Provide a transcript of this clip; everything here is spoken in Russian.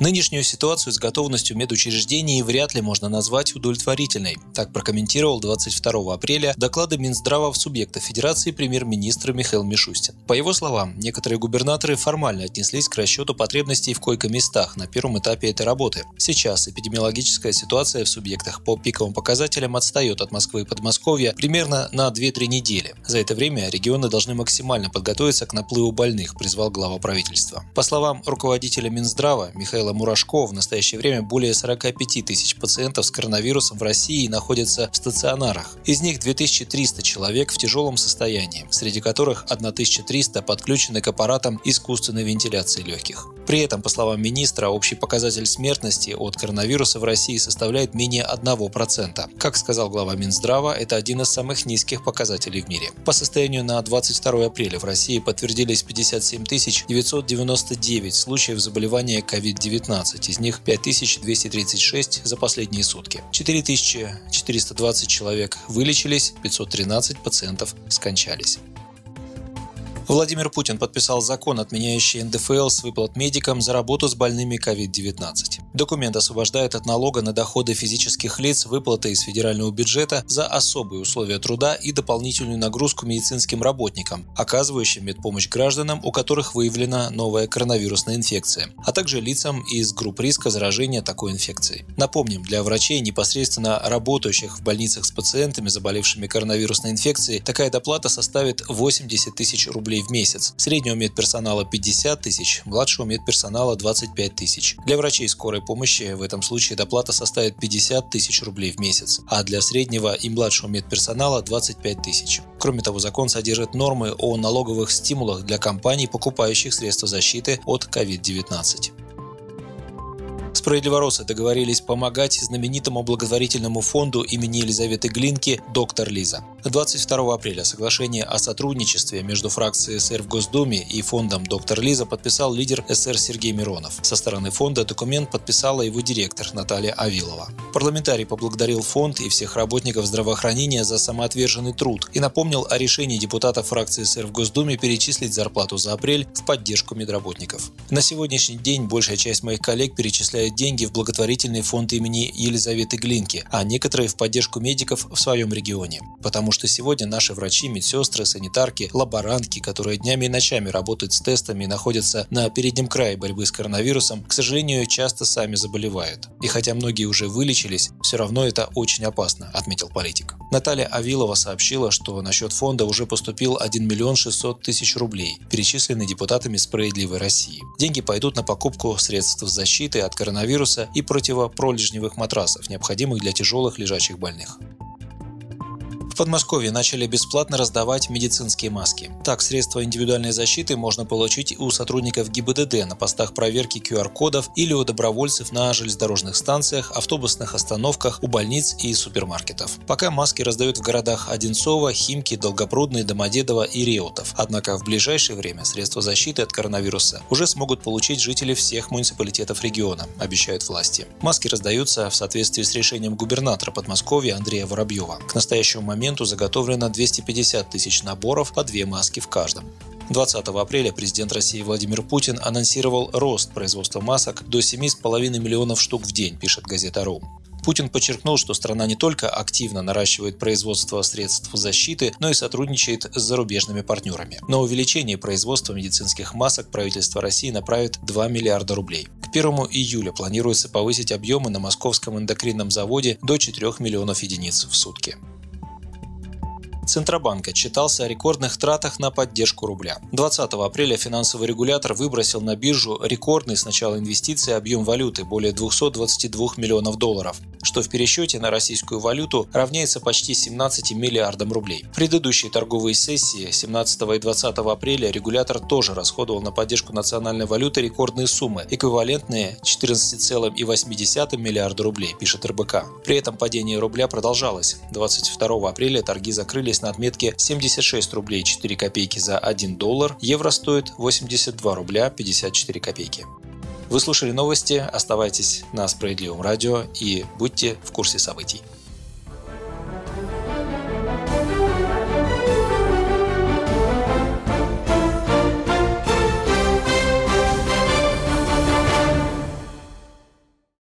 Нынешнюю ситуацию с готовностью медучреждений вряд ли можно назвать удовлетворительной. Так прокомментировал 22 апреля доклады Минздрава в субъекта Федерации премьер-министр Михаил Мишустин. По его словам, некоторые губернаторы формально отнеслись к расчету потребностей в койко-местах на первом этапе этой работы. Сейчас эпидемиологическая ситуация в субъектах по пиковым показателям отстает от Москвы и Подмосковья примерно на 2-3 недели. За это время регионы должны максимально подготовиться к наплыву больных, призвал глава правительства. По словам руководителя Минздрава Михаила Михаила Мурашко, в настоящее время более 45 тысяч пациентов с коронавирусом в России находятся в стационарах. Из них 2300 человек в тяжелом состоянии, среди которых 1300 подключены к аппаратам искусственной вентиляции легких. При этом, по словам министра, общий показатель смертности от коронавируса в России составляет менее 1%. Как сказал глава Минздрава, это один из самых низких показателей в мире. По состоянию на 22 апреля в России подтвердились 57 999 случаев заболевания COVID-19, из них 5236 за последние сутки. 4420 человек вылечились, 513 пациентов скончались. Владимир Путин подписал закон, отменяющий НДФЛ с выплат медикам за работу с больными COVID-19. Документ освобождает от налога на доходы физических лиц выплаты из федерального бюджета за особые условия труда и дополнительную нагрузку медицинским работникам, оказывающим медпомощь гражданам, у которых выявлена новая коронавирусная инфекция, а также лицам из групп риска заражения такой инфекцией. Напомним, для врачей, непосредственно работающих в больницах с пациентами, заболевшими коронавирусной инфекцией, такая доплата составит 80 тысяч рублей рублей в месяц. Среднего медперсонала 50 тысяч, младшего медперсонала 25 тысяч. Для врачей скорой помощи в этом случае доплата составит 50 тысяч рублей в месяц, а для среднего и младшего медперсонала 25 тысяч. Кроме того, закон содержит нормы о налоговых стимулах для компаний, покупающих средства защиты от COVID-19. Справедливоросы договорились помогать знаменитому благотворительному фонду имени Елизаветы Глинки «Доктор Лиза». 22 апреля соглашение о сотрудничестве между фракцией СР в Госдуме и фондом «Доктор Лиза» подписал лидер СР Сергей Миронов. Со стороны фонда документ подписала его директор Наталья Авилова. Парламентарий поблагодарил фонд и всех работников здравоохранения за самоотверженный труд и напомнил о решении депутатов фракции СР в Госдуме перечислить зарплату за апрель в поддержку медработников. На сегодняшний день большая часть моих коллег перечисляет деньги в благотворительный фонд имени Елизаветы Глинки, а некоторые в поддержку медиков в своем регионе. Потому что сегодня наши врачи, медсестры, санитарки, лаборантки, которые днями и ночами работают с тестами и находятся на переднем крае борьбы с коронавирусом, к сожалению, часто сами заболевают. И хотя многие уже вылечились, все равно это очень опасно, отметил политик. Наталья Авилова сообщила, что на счет фонда уже поступил 1 миллион 600 тысяч рублей, перечисленные депутатами «Справедливой России». Деньги пойдут на покупку средств защиты от коронавируса коронавируса и противопролежневых матрасов, необходимых для тяжелых лежачих больных. Подмосковье начали бесплатно раздавать медицинские маски. Так, средства индивидуальной защиты можно получить у сотрудников ГИБДД на постах проверки QR-кодов или у добровольцев на железнодорожных станциях, автобусных остановках, у больниц и супермаркетов. Пока маски раздают в городах Одинцово, Химки, Долгопрудный, Домодедово и Реутов. Однако в ближайшее время средства защиты от коронавируса уже смогут получить жители всех муниципалитетов региона, обещают власти. Маски раздаются в соответствии с решением губернатора Подмосковья Андрея Воробьева. К настоящему моменту моменту заготовлено 250 тысяч наборов по две маски в каждом. 20 апреля президент России Владимир Путин анонсировал рост производства масок до 7,5 миллионов штук в день, пишет газета «Ру». Путин подчеркнул, что страна не только активно наращивает производство средств защиты, но и сотрудничает с зарубежными партнерами. На увеличение производства медицинских масок правительство России направит 2 миллиарда рублей. К 1 июля планируется повысить объемы на московском эндокринном заводе до 4 миллионов единиц в сутки. Центробанк отчитался о рекордных тратах на поддержку рубля. 20 апреля финансовый регулятор выбросил на биржу рекордный с начала инвестиций объем валюты более 222 миллионов долларов что в пересчете на российскую валюту равняется почти 17 миллиардам рублей. В предыдущей торговой сессии 17 и 20 апреля регулятор тоже расходовал на поддержку национальной валюты рекордные суммы, эквивалентные 14,8 миллиарда рублей, пишет РБК. При этом падение рубля продолжалось. 22 апреля торги закрылись на отметке 76 рублей 4 копейки за 1 доллар, евро стоит 82 рубля 54 копейки. Вы слушали новости, оставайтесь на Справедливом радио и будьте в курсе событий.